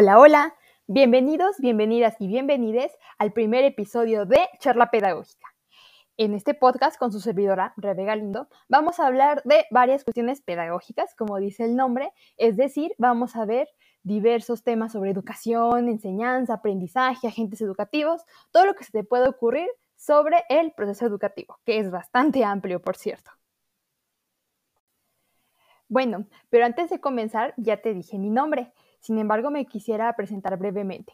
Hola, hola, bienvenidos, bienvenidas y bienvenides al primer episodio de Charla Pedagógica. En este podcast con su servidora, Rebe Galindo, vamos a hablar de varias cuestiones pedagógicas, como dice el nombre, es decir, vamos a ver diversos temas sobre educación, enseñanza, aprendizaje, agentes educativos, todo lo que se te puede ocurrir sobre el proceso educativo, que es bastante amplio, por cierto. Bueno, pero antes de comenzar, ya te dije mi nombre. Sin embargo, me quisiera presentar brevemente.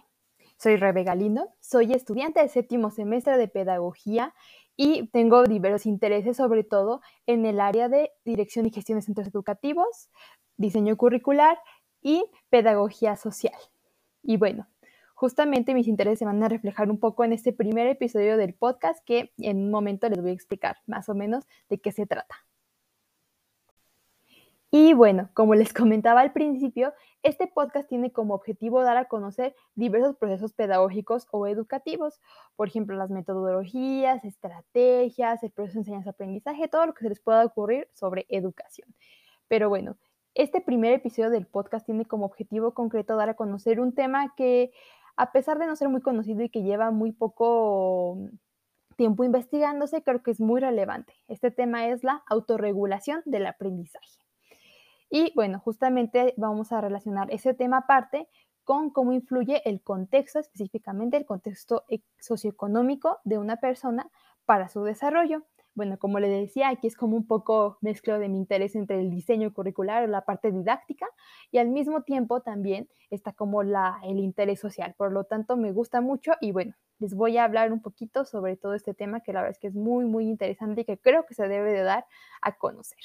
Soy Rebe Galindo, soy estudiante de séptimo semestre de Pedagogía y tengo diversos intereses, sobre todo en el área de dirección y gestión de centros educativos, diseño curricular y pedagogía social. Y bueno, justamente mis intereses se van a reflejar un poco en este primer episodio del podcast que en un momento les voy a explicar más o menos de qué se trata. Y bueno, como les comentaba al principio, este podcast tiene como objetivo dar a conocer diversos procesos pedagógicos o educativos, por ejemplo, las metodologías, estrategias, el proceso de enseñanza-aprendizaje, todo lo que se les pueda ocurrir sobre educación. Pero bueno, este primer episodio del podcast tiene como objetivo concreto dar a conocer un tema que, a pesar de no ser muy conocido y que lleva muy poco tiempo investigándose, creo que es muy relevante. Este tema es la autorregulación del aprendizaje. Y bueno, justamente vamos a relacionar ese tema aparte con cómo influye el contexto, específicamente el contexto e, socioeconómico de una persona para su desarrollo. Bueno, como le decía, aquí es como un poco mezclo de mi interés entre el diseño curricular, la parte didáctica, y al mismo tiempo también está como la, el interés social. Por lo tanto, me gusta mucho y bueno, les voy a hablar un poquito sobre todo este tema que la verdad es que es muy, muy interesante y que creo que se debe de dar a conocer.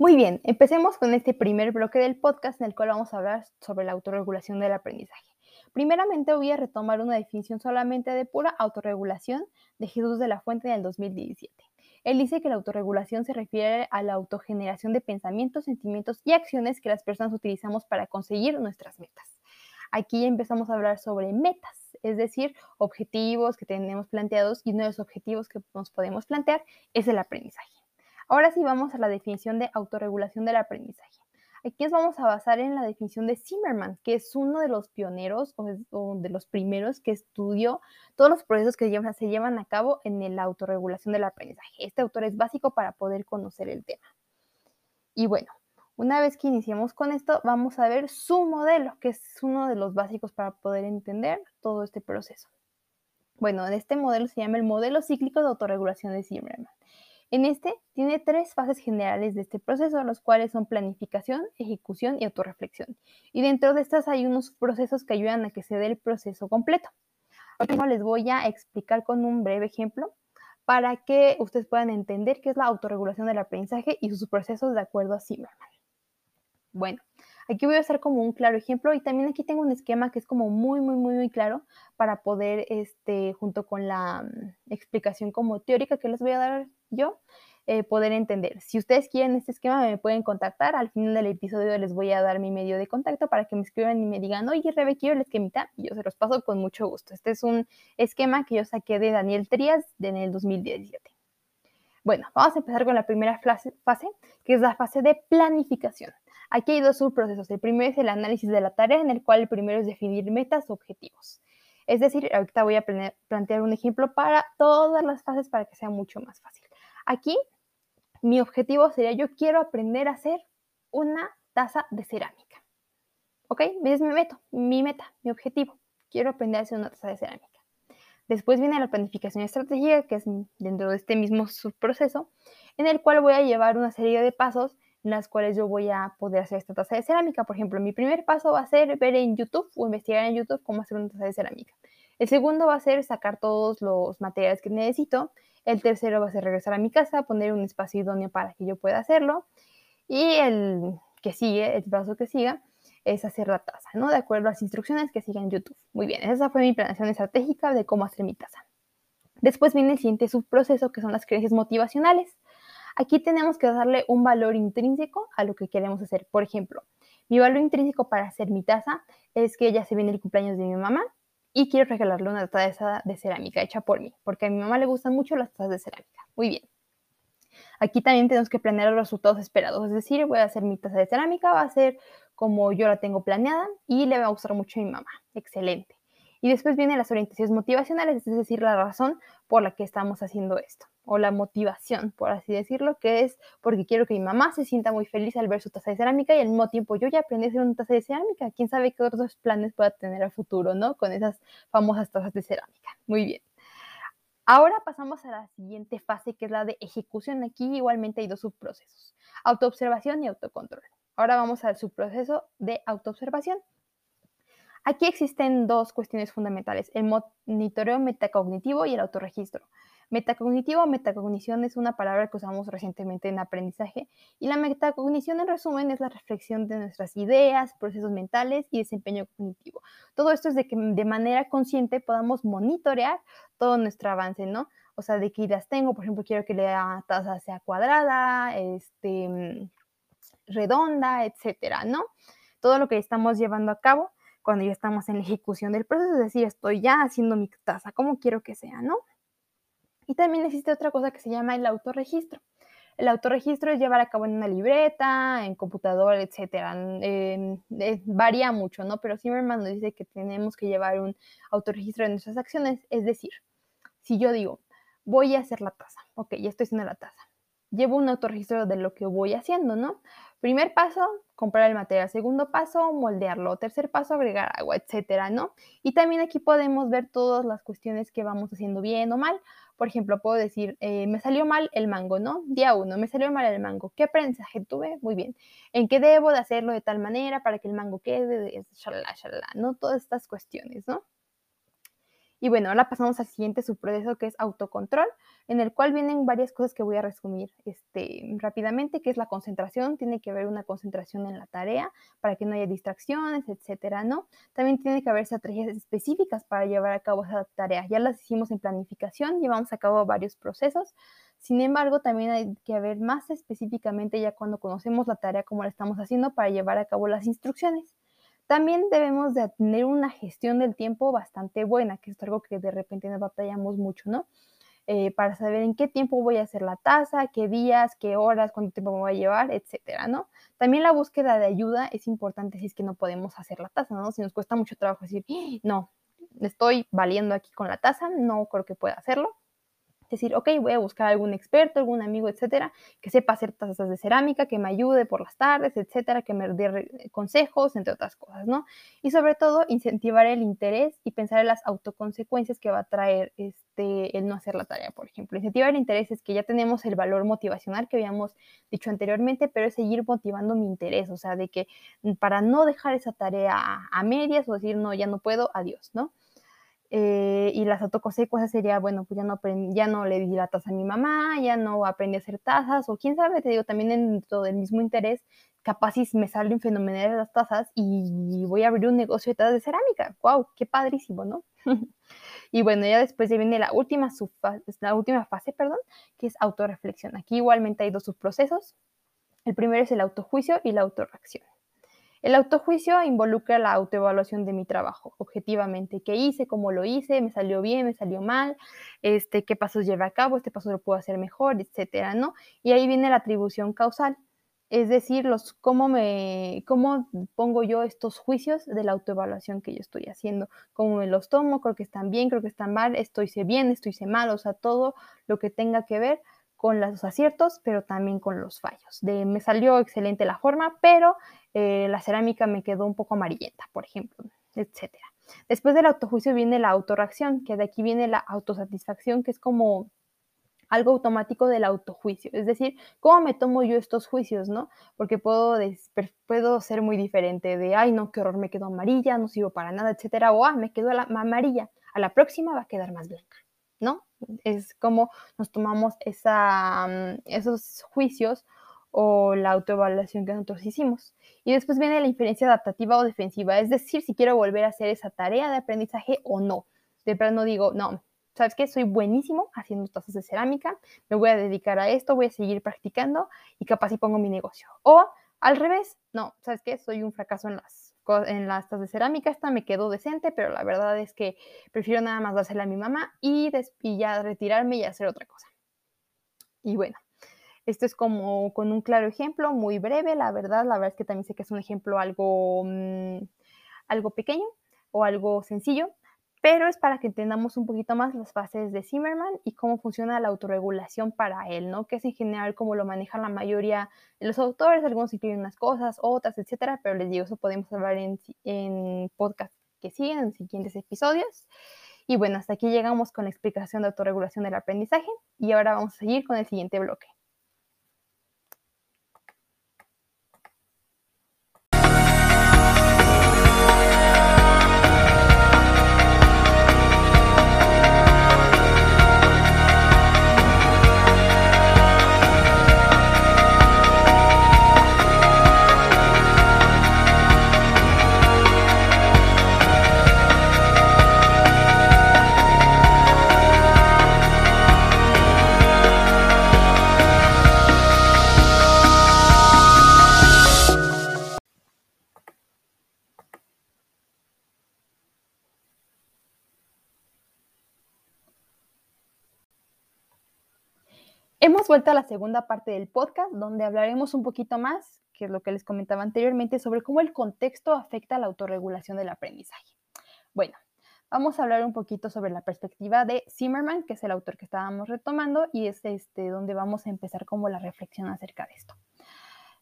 Muy bien, empecemos con este primer bloque del podcast en el cual vamos a hablar sobre la autorregulación del aprendizaje. Primeramente voy a retomar una definición solamente de pura autorregulación de Jesús de la Fuente del 2017. Él dice que la autorregulación se refiere a la autogeneración de pensamientos, sentimientos y acciones que las personas utilizamos para conseguir nuestras metas. Aquí empezamos a hablar sobre metas, es decir, objetivos que tenemos planteados y uno de los objetivos que nos podemos plantear es el aprendizaje. Ahora sí vamos a la definición de autorregulación del aprendizaje. Aquí nos vamos a basar en la definición de Zimmerman, que es uno de los pioneros o, de los primeros que estudió todos los procesos que se llevan a cabo en la autorregulación del aprendizaje. Este autor es básico para poder conocer el tema. Y bueno, una vez que iniciemos con esto, vamos a ver su modelo, que es uno de los básicos para poder entender todo este proceso. Bueno, este modelo se llama el modelo cíclico de autorregulación de Zimmerman. En este tiene tres fases generales de este proceso, los cuales son planificación, ejecución y autorreflexión. Y dentro de estas hay unos procesos que ayudan a que se dé el proceso completo. Ahora les voy a explicar con un breve ejemplo para que ustedes puedan entender qué es la autorregulación del aprendizaje y sus procesos de acuerdo a Zimmerman. Bueno, aquí voy a hacer como un claro ejemplo y también aquí tengo un esquema que es como muy, muy, muy, muy claro para poder, este, junto con la mm, explicación como teórica que les voy a dar yo eh, poder entender. Si ustedes quieren este esquema, me pueden contactar. Al final del episodio les voy a dar mi medio de contacto para que me escriban y me digan, oye, Rebe, quiero el esquemita. Y yo se los paso con mucho gusto. Este es un esquema que yo saqué de Daniel Trías en el 2017. Bueno, vamos a empezar con la primera fase, que es la fase de planificación. Aquí hay dos subprocesos. El primero es el análisis de la tarea, en el cual el primero es definir metas o objetivos. Es decir, ahorita voy a plantear un ejemplo para todas las fases para que sea mucho más fácil. Aquí mi objetivo sería, yo quiero aprender a hacer una taza de cerámica. ¿Ok? Es mi meta, mi meta, mi objetivo. Quiero aprender a hacer una taza de cerámica. Después viene la planificación estratégica, que es dentro de este mismo subproceso, en el cual voy a llevar una serie de pasos las cuales yo voy a poder hacer esta taza de cerámica. Por ejemplo, mi primer paso va a ser ver en YouTube o investigar en YouTube cómo hacer una taza de cerámica. El segundo va a ser sacar todos los materiales que necesito. El tercero va a ser regresar a mi casa, poner un espacio idóneo para que yo pueda hacerlo. Y el que sigue, el paso que siga, es hacer la taza, ¿no? De acuerdo a las instrucciones que sigan en YouTube. Muy bien, esa fue mi planeación estratégica de cómo hacer mi taza. Después viene el siguiente subproceso, que son las creencias motivacionales. Aquí tenemos que darle un valor intrínseco a lo que queremos hacer. Por ejemplo, mi valor intrínseco para hacer mi taza es que ya se viene el cumpleaños de mi mamá y quiero regalarle una taza de cerámica hecha por mí, porque a mi mamá le gustan mucho las tazas de cerámica. Muy bien. Aquí también tenemos que planear los resultados esperados, es decir, voy a hacer mi taza de cerámica, va a ser como yo la tengo planeada y le va a gustar mucho a mi mamá. Excelente. Y después vienen las orientaciones motivacionales, es decir, la razón por la que estamos haciendo esto, o la motivación, por así decirlo, que es porque quiero que mi mamá se sienta muy feliz al ver su taza de cerámica y al mismo tiempo yo ya aprendí a hacer una taza de cerámica. ¿Quién sabe qué otros planes pueda tener al futuro, ¿no? Con esas famosas tazas de cerámica. Muy bien. Ahora pasamos a la siguiente fase, que es la de ejecución. Aquí igualmente hay dos subprocesos, autoobservación y autocontrol. Ahora vamos al subproceso de autoobservación. Aquí existen dos cuestiones fundamentales, el monitoreo metacognitivo y el autorregistro. Metacognitivo o metacognición es una palabra que usamos recientemente en aprendizaje y la metacognición en resumen es la reflexión de nuestras ideas, procesos mentales y desempeño cognitivo. Todo esto es de que de manera consciente podamos monitorear todo nuestro avance, ¿no? O sea, de qué ideas tengo, por ejemplo, quiero que la taza sea cuadrada, este, redonda, etcétera, ¿no? Todo lo que estamos llevando a cabo cuando ya estamos en la ejecución del proceso, es decir, estoy ya haciendo mi taza, como quiero que sea, ¿no? Y también existe otra cosa que se llama el autorregistro. El autorregistro es llevar a cabo en una libreta, en computador, etcétera. varía mucho, ¿no? Pero Zimmerman nos dice que tenemos que llevar un autorregistro de nuestras acciones. Es decir, si yo digo, voy a hacer la taza, ok, ya estoy haciendo la taza. Llevo un autorregistro de lo que voy haciendo, ¿no? Primer paso, comprar el material. Segundo paso, moldearlo. Tercer paso, agregar agua, etcétera, ¿no? Y también aquí podemos ver todas las cuestiones que vamos haciendo bien o mal. Por ejemplo, puedo decir, eh, me salió mal el mango, ¿no? Día uno, me salió mal el mango. ¿Qué aprendizaje tuve? Muy bien. ¿En qué debo de hacerlo de tal manera para que el mango quede? Shalala, shalala, ¿no? Todas estas cuestiones, ¿no? Y bueno, ahora pasamos al siguiente subproceso que es autocontrol, en el cual vienen varias cosas que voy a resumir este, rápidamente, que es la concentración, tiene que haber una concentración en la tarea para que no haya distracciones, etcétera, ¿no? También tiene que haber estrategias específicas para llevar a cabo esa tarea. Ya las hicimos en planificación, llevamos a cabo varios procesos. Sin embargo, también hay que haber más específicamente ya cuando conocemos la tarea, como la estamos haciendo para llevar a cabo las instrucciones. También debemos de tener una gestión del tiempo bastante buena, que es algo que de repente nos batallamos mucho, ¿no? Eh, para saber en qué tiempo voy a hacer la tasa, qué días, qué horas, cuánto tiempo me voy a llevar, etcétera, ¿no? También la búsqueda de ayuda es importante si es que no podemos hacer la tasa, ¿no? Si nos cuesta mucho trabajo decir, ¡Ah! no, estoy valiendo aquí con la tasa, no creo que pueda hacerlo, decir, ok, voy a buscar algún experto, algún amigo, etcétera, que sepa hacer tazas de cerámica, que me ayude por las tardes, etcétera, que me dé consejos, entre otras cosas, ¿no? Y sobre todo, incentivar el interés y pensar en las autoconsecuencias que va a traer este, el no hacer la tarea, por ejemplo. Incentivar el interés es que ya tenemos el valor motivacional que habíamos dicho anteriormente, pero es seguir motivando mi interés, o sea, de que para no dejar esa tarea a medias o decir, no, ya no puedo, adiós, ¿no? Eh, y las autoconsecuencias sería, bueno, pues ya no, ya no le di la taza a mi mamá, ya no aprendí a hacer tazas, o quién sabe, te digo, también dentro del mismo interés, capaz si me salen fenomenales las tazas y voy a abrir un negocio de tazas de cerámica. ¡Wow! ¡Qué padrísimo, ¿no? y bueno, ya después ya viene la última, la última fase, perdón, que es autorreflexión. Aquí igualmente hay dos subprocesos. El primero es el autojuicio y la autorreacción. El autojuicio involucra la autoevaluación de mi trabajo, objetivamente, qué hice, cómo lo hice, me salió bien, me salió mal, este, qué pasos llevé a cabo, este paso lo puedo hacer mejor, etcétera, ¿no? Y ahí viene la atribución causal, es decir, los, cómo, me, cómo pongo yo estos juicios de la autoevaluación que yo estoy haciendo, cómo me los tomo, creo que están bien, creo que están mal, estoy bien, estoy mal, o sea, todo lo que tenga que ver con los aciertos, pero también con los fallos. De, me salió excelente la forma, pero eh, la cerámica me quedó un poco amarillenta, por ejemplo, etc. Después del autojuicio viene la autorreacción, que de aquí viene la autosatisfacción, que es como algo automático del autojuicio. Es decir, ¿cómo me tomo yo estos juicios, no? Porque puedo, ser muy diferente de, ay, no, qué horror, me quedó amarilla, no sirvo para nada, etcétera, o, ah, me quedó la, amarilla, a la próxima va a quedar más blanca, ¿no? Es como nos tomamos esa, mm, esos juicios o la autoevaluación que nosotros hicimos. Y después viene la inferencia adaptativa o defensiva, es decir, si quiero volver a hacer esa tarea de aprendizaje o no. De no digo, no, ¿sabes qué? Soy buenísimo haciendo tazas de cerámica, me voy a dedicar a esto, voy a seguir practicando y capaz y pongo mi negocio. O al revés, no, ¿sabes qué? Soy un fracaso en las, en las de cerámica, esta me quedó decente, pero la verdad es que prefiero nada más dársela a mi mamá y, y ya retirarme y hacer otra cosa. Y bueno, esto es como con un claro ejemplo, muy breve, la verdad, la verdad es que también sé que es un ejemplo algo, mm, algo pequeño o algo sencillo, pero es para que entendamos un poquito más las fases de Zimmerman y cómo funciona la autorregulación para él, ¿no? Que es en general cómo lo manejan la mayoría de los autores, algunos incluyen unas cosas, otras, etcétera, pero les digo, eso podemos hablar en, en podcast que siguen, en siguientes episodios. Y bueno, hasta aquí llegamos con la explicación de autorregulación del aprendizaje y ahora vamos a seguir con el siguiente bloque. Hemos vuelto a la segunda parte del podcast donde hablaremos un poquito más, que es lo que les comentaba anteriormente, sobre cómo el contexto afecta a la autorregulación del aprendizaje. Bueno, vamos a hablar un poquito sobre la perspectiva de Zimmerman, que es el autor que estábamos retomando, y es este, donde vamos a empezar como la reflexión acerca de esto.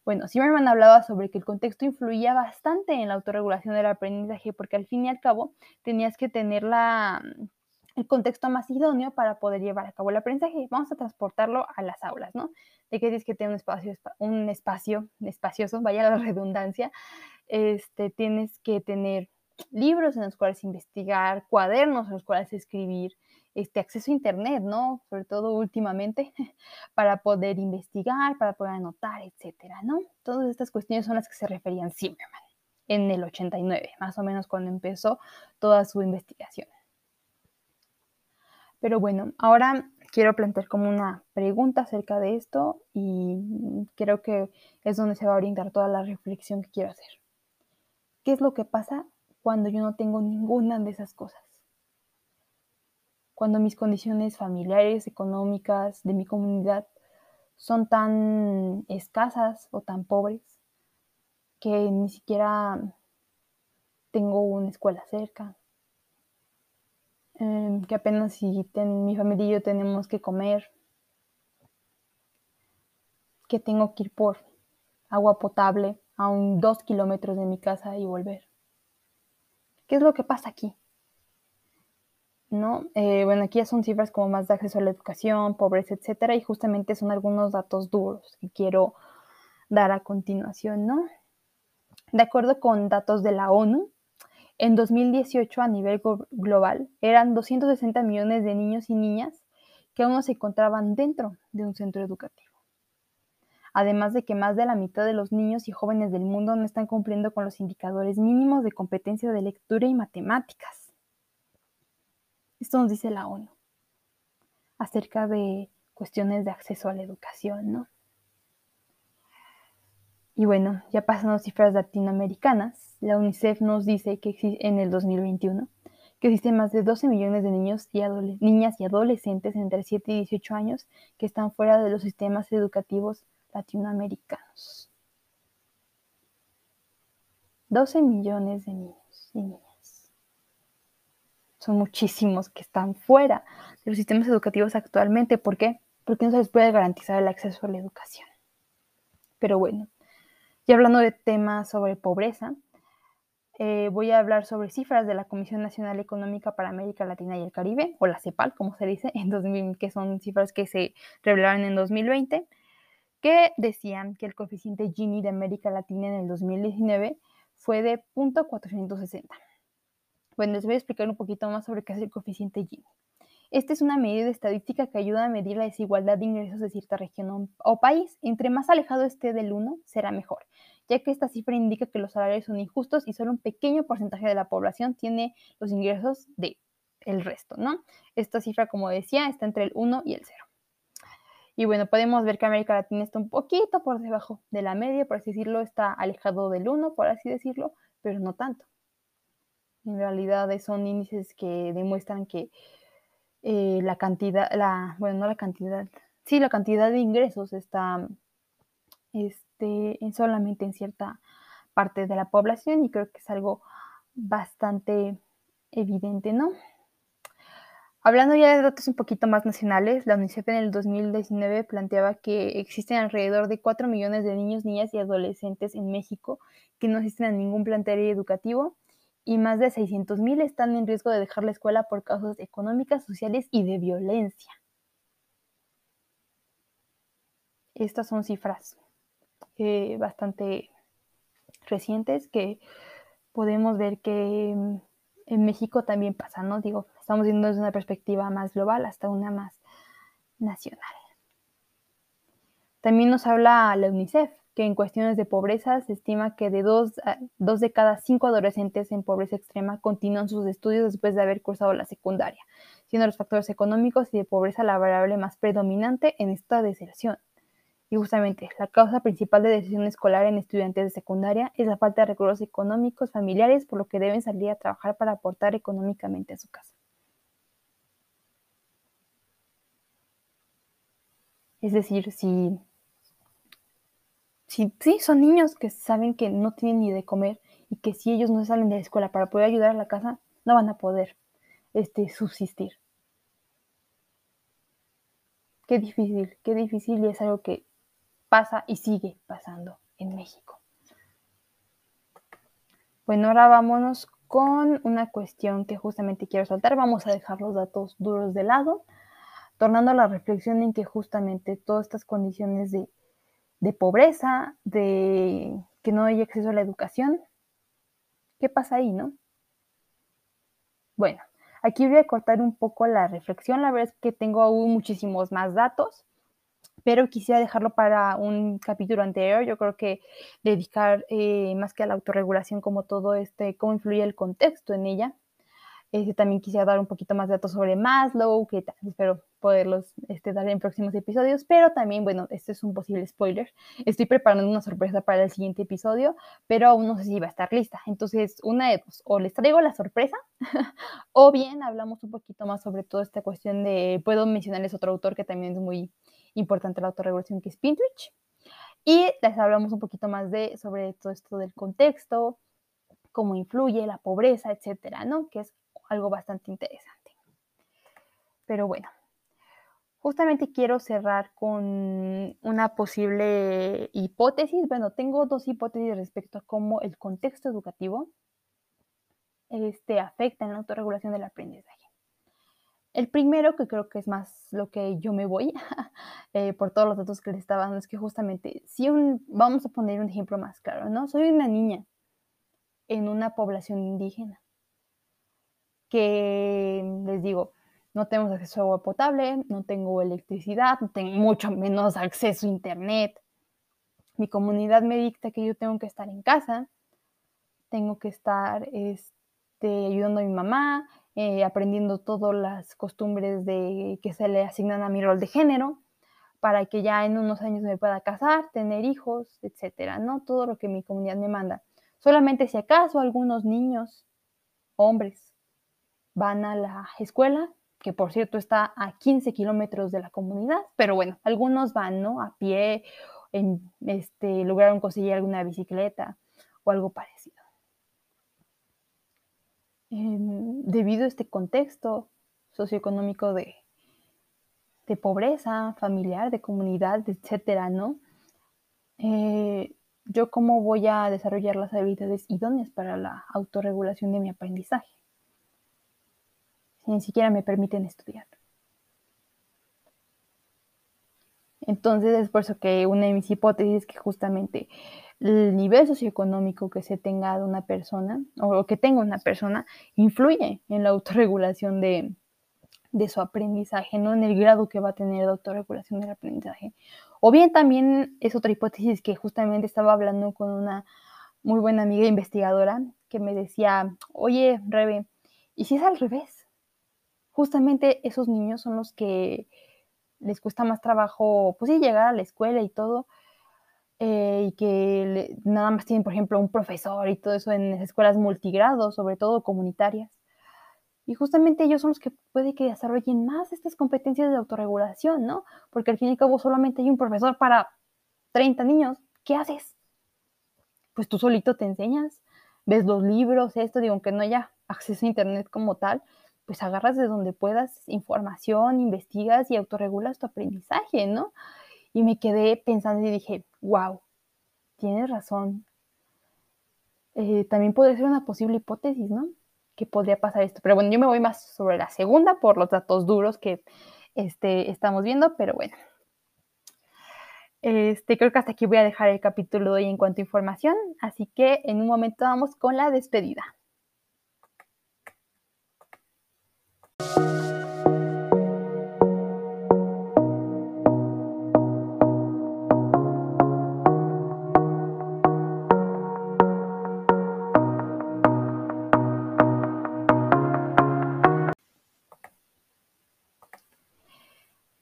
Bueno, Zimmerman hablaba sobre que el contexto influía bastante en la autorregulación del aprendizaje, porque al fin y al cabo tenías que tener la, el contexto más idóneo para poder llevar a cabo el aprendizaje. Vamos a transportarlo a las aulas, ¿no? De que tienes que tener un espacio, un espacio espacioso, vaya la redundancia, este, tienes que tener libros en los cuales investigar, cuadernos en los cuales escribir, este acceso a internet, ¿no? Sobre todo últimamente, para poder investigar, para poder anotar, etcétera, ¿no? Todas estas cuestiones son las que se referían Zimmerman en el 89, más o menos cuando empezó toda su investigación. Pero bueno, ahora quiero plantear como una pregunta acerca de esto y creo que es donde se va a orientar toda la reflexión que quiero hacer. ¿Qué es lo que pasa cuando yo no tengo ninguna de esas cosas? Cuando mis condiciones familiares, económicas, de mi comunidad son tan escasas o tan pobres que ni siquiera tengo una escuela cerca, Em, que apenas si mi familia y yo tenemos que comer, que tengo que ir por agua potable a un dos kilómetros de mi casa y volver. ¿Qué es lo que pasa aquí? ¿No? Eh, bueno, aquí ya son cifras como más de acceso a la educación, pobreza, etcétera, y justamente son algunos datos duros que quiero dar a continuación, ¿no? De acuerdo con datos de la ONU, en 2018, a nivel global, eran 260 millones de niños y niñas que aún no se encontraban dentro de un centro educativo. Además de que más de la mitad de los niños y jóvenes del mundo no están cumpliendo con los indicadores mínimos de competencia de lectura y matemáticas. Esto nos dice la ONU acerca de cuestiones de acceso a la educación, ¿no? Y bueno, ya pasando a cifras latinoamericanas, la UNICEF nos dice que en el 2021 que existen más de 12 millones de niños y niñas y adolescentes entre 7 y 18 años que están fuera de los sistemas educativos latinoamericanos. 12 millones de niños y niñas. Son muchísimos que están fuera de los sistemas educativos actualmente. ¿Por qué? Porque no se les puede garantizar el acceso a la educación. Pero bueno, y hablando de temas sobre pobreza, eh, voy a hablar sobre cifras de la Comisión Nacional Económica para América Latina y el Caribe, o la CEPAL, como se dice, en 2000, que son cifras que se revelaron en 2020, que decían que el coeficiente Gini de América Latina en el 2019 fue de 0.460. Bueno, les voy a explicar un poquito más sobre qué es el coeficiente Gini. Esta es una medida estadística que ayuda a medir la desigualdad de ingresos de cierta región o, país. Entre más alejado esté del 1, será mejor, ya que esta cifra indica que los salarios son injustos y solo un pequeño porcentaje de la población tiene los ingresos de resto, ¿no? Esta cifra, como decía, está entre el 1 y el 0. Y bueno, podemos ver que América Latina está un poquito por debajo de la media, por así decirlo, está alejado del 1, por así decirlo, pero no tanto. En realidad son índices que demuestran que eh, la cantidad, la, bueno, no la cantidad, sí, la cantidad de ingresos está este, solamente en cierta parte de la población y creo que es algo bastante evidente, ¿no? Hablando ya de datos un poquito más nacionales, la UNICEF en el 2019 planteaba que existen alrededor de 4 millones de niños, niñas y adolescentes en México que no asisten a ningún plantel educativo y más de 600 mil están en riesgo de dejar la escuela por causas económicas, sociales y de violencia. Estas son cifras eh, bastante recientes que podemos ver que mm, en México también pasa, ¿no? Digo, estamos viendo desde una perspectiva más global hasta una más nacional. También nos habla la UNICEF que en cuestiones de pobreza se estima que de dos, dos de cada cinco adolescentes en pobreza extrema continúan sus estudios después de haber cursado la secundaria, siendo los factores económicos y de pobreza la variable más predominante en esta deserción. Y justamente la causa principal de deserción escolar en estudiantes de secundaria es la falta de recursos económicos familiares, por lo que deben salir a trabajar para aportar económicamente a su casa. Es decir, si si sí, son niños que saben que no tienen ni de comer y que si ellos no salen de la escuela para poder ayudar a la casa, no van a poder este, subsistir. Qué difícil, qué difícil y es algo que pasa y sigue pasando en México. Bueno, ahora vámonos con una cuestión que justamente quiero saltar. Vamos a dejar los datos duros de lado, tornando la reflexión en que justamente todas estas condiciones de de pobreza, de que no hay acceso a la educación. ¿Qué pasa ahí, no? Bueno, aquí voy a cortar un poco la reflexión. La verdad es que tengo aún muchísimos más datos, pero quisiera dejarlo para un capítulo anterior. Yo creo que dedicar eh, más que a la autorregulación como todo este, cómo influye el contexto en ella, este, también quisiera dar un poquito más de datos sobre Maslow, que espero poderlos este, dar en próximos episodios, pero también, bueno, este es un posible spoiler. Estoy preparando una sorpresa para el siguiente episodio, pero aún no sé si va a estar lista. Entonces, una de dos, o les traigo la sorpresa, o bien hablamos un poquito más sobre toda esta cuestión de, puedo mencionarles otro autor que también es muy importante la autorregulación, que es Pinterest, y les hablamos un poquito más de, sobre todo esto del contexto, cómo influye la pobreza, etcétera, ¿no? Que es algo bastante interesante. Pero bueno, justamente quiero cerrar con una posible hipótesis. Bueno, tengo dos hipótesis respecto a cómo el contexto educativo este, afecta en la autorregulación del aprendizaje. El primero, que creo que es más lo que yo me voy eh, por todos los datos que les estaba dando, es que justamente, si un, vamos a poner un ejemplo más claro, ¿no? Soy una niña en una población indígena que les digo, no tenemos acceso a agua potable, no tengo electricidad, no tengo mucho menos acceso a internet. Mi comunidad me dicta que yo tengo que estar en casa, tengo que estar este, ayudando a mi mamá, eh, aprendiendo todas las costumbres de, que se le asignan a mi rol de género, para que ya en unos años me pueda casar, tener hijos, etcétera, ¿no? Todo lo que mi comunidad me manda. Solamente si acaso algunos niños, hombres, van a la escuela, que por cierto está a 15 kilómetros de la comunidad, pero bueno, algunos van, ¿no? A pie, en, este, lograron conseguir alguna bicicleta o algo parecido. debido a este contexto socioeconómico de, de pobreza familiar, de comunidad, etcétera, ¿no? Eh, yo cómo voy a desarrollar las habilidades idóneas para la autorregulación de mi aprendizaje ni siquiera me permiten estudiar. Entonces es por eso que una de mis hipótesis es que justamente el nivel socioeconómico que se tenga de una persona o que tenga una persona influye en la autorregulación de, su aprendizaje, no en el grado que va a tener de autorregulación del aprendizaje. O bien también es otra hipótesis que justamente estaba hablando con una muy buena amiga investigadora que me decía, oye, Rebe, ¿y si es al revés? Justamente esos niños son los que les cuesta más trabajo, pues sí, llegar a la escuela y todo, eh, y que nada más tienen, por ejemplo, un profesor y todo eso en escuelas multigrados, sobre todo comunitarias. Y justamente ellos son los que puede que desarrollen más estas competencias de autorregulación, ¿no? Porque al fin y al cabo solamente hay un profesor para 30 niños. ¿Qué haces? Pues tú solito te enseñas, ves los libros, esto, digo, aunque no haya acceso a Internet como tal, pues agarras de donde puedas información, investigas y autorregulas tu aprendizaje, ¿no? Y me quedé pensando y dije, wow, tienes razón. Eh, también puede ser una posible hipótesis, ¿no? Que podría pasar esto. Pero bueno, yo me voy más sobre la segunda por los datos duros que este, estamos viendo, pero bueno. Este, creo que hasta aquí voy a dejar el capítulo de hoy en cuanto a información, así que en un momento vamos con la despedida.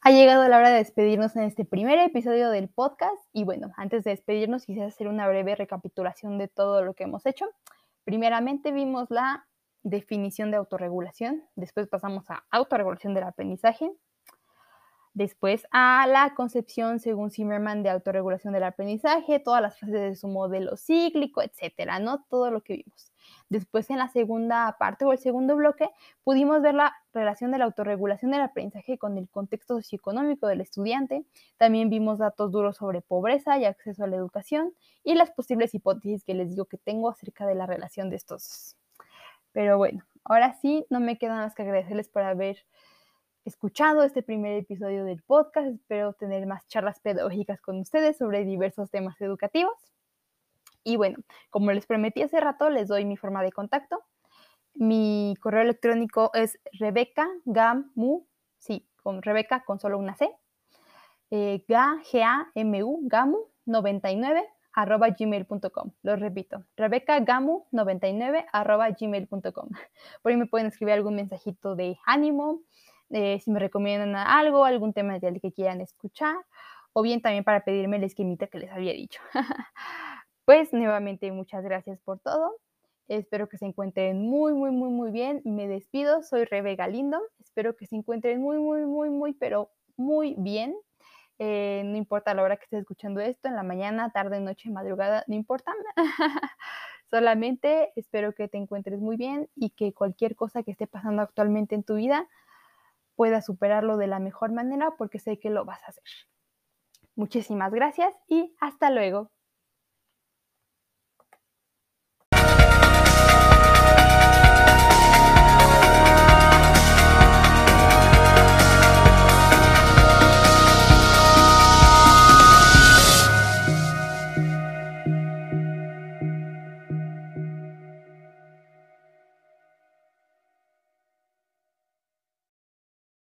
Ha llegado la hora de despedirnos en este primer episodio del podcast y bueno, antes de despedirnos quisiera hacer una breve recapitulación de todo lo que hemos hecho. Primeramente vimos la definición de autorregulación, después pasamos a autorregulación del aprendizaje, después a la concepción según Zimmerman de autorregulación del aprendizaje, todas las fases de su modelo cíclico, etcétera, ¿no? Todo lo que vimos. Después, en la segunda parte o el segundo bloque, pudimos ver la relación de la autorregulación del aprendizaje con el contexto socioeconómico del estudiante. También vimos datos duros sobre pobreza y acceso a la educación y las posibles hipótesis que les digo que tengo acerca de la relación de estos. Pero bueno, ahora sí, no me queda más que agradecerles por haber escuchado este primer episodio del podcast. Espero tener más charlas pedagógicas con ustedes sobre diversos temas educativos. Y bueno, como les prometí hace rato, les doy mi forma de contacto. Mi correo electrónico es Rebeca Gamu, sí, con Rebeca con solo una C, eh, G-A-M-U, Gamu 99 arroba gmail.com. Lo repito, Rebeca Gamu 99 arroba gmail.com. Por ahí me pueden escribir algún mensajito de ánimo, eh, si me recomiendan algo, algún tema del que quieran escuchar, o bien también para pedirme el esquemita que les había dicho. Pues nuevamente muchas gracias por todo. Espero que se encuentren muy, muy, muy, muy bien. Me despido. Soy Rebe Galindo. Espero que se encuentren muy, muy, muy, muy, pero muy bien. Eh, no importa la hora que estés escuchando esto, en la mañana, tarde, noche, madrugada, no importa. Solamente espero que te encuentres muy bien y que cualquier cosa que esté pasando actualmente en tu vida puedas superarlo de la mejor manera porque sé que lo vas a hacer. Muchísimas gracias y hasta luego.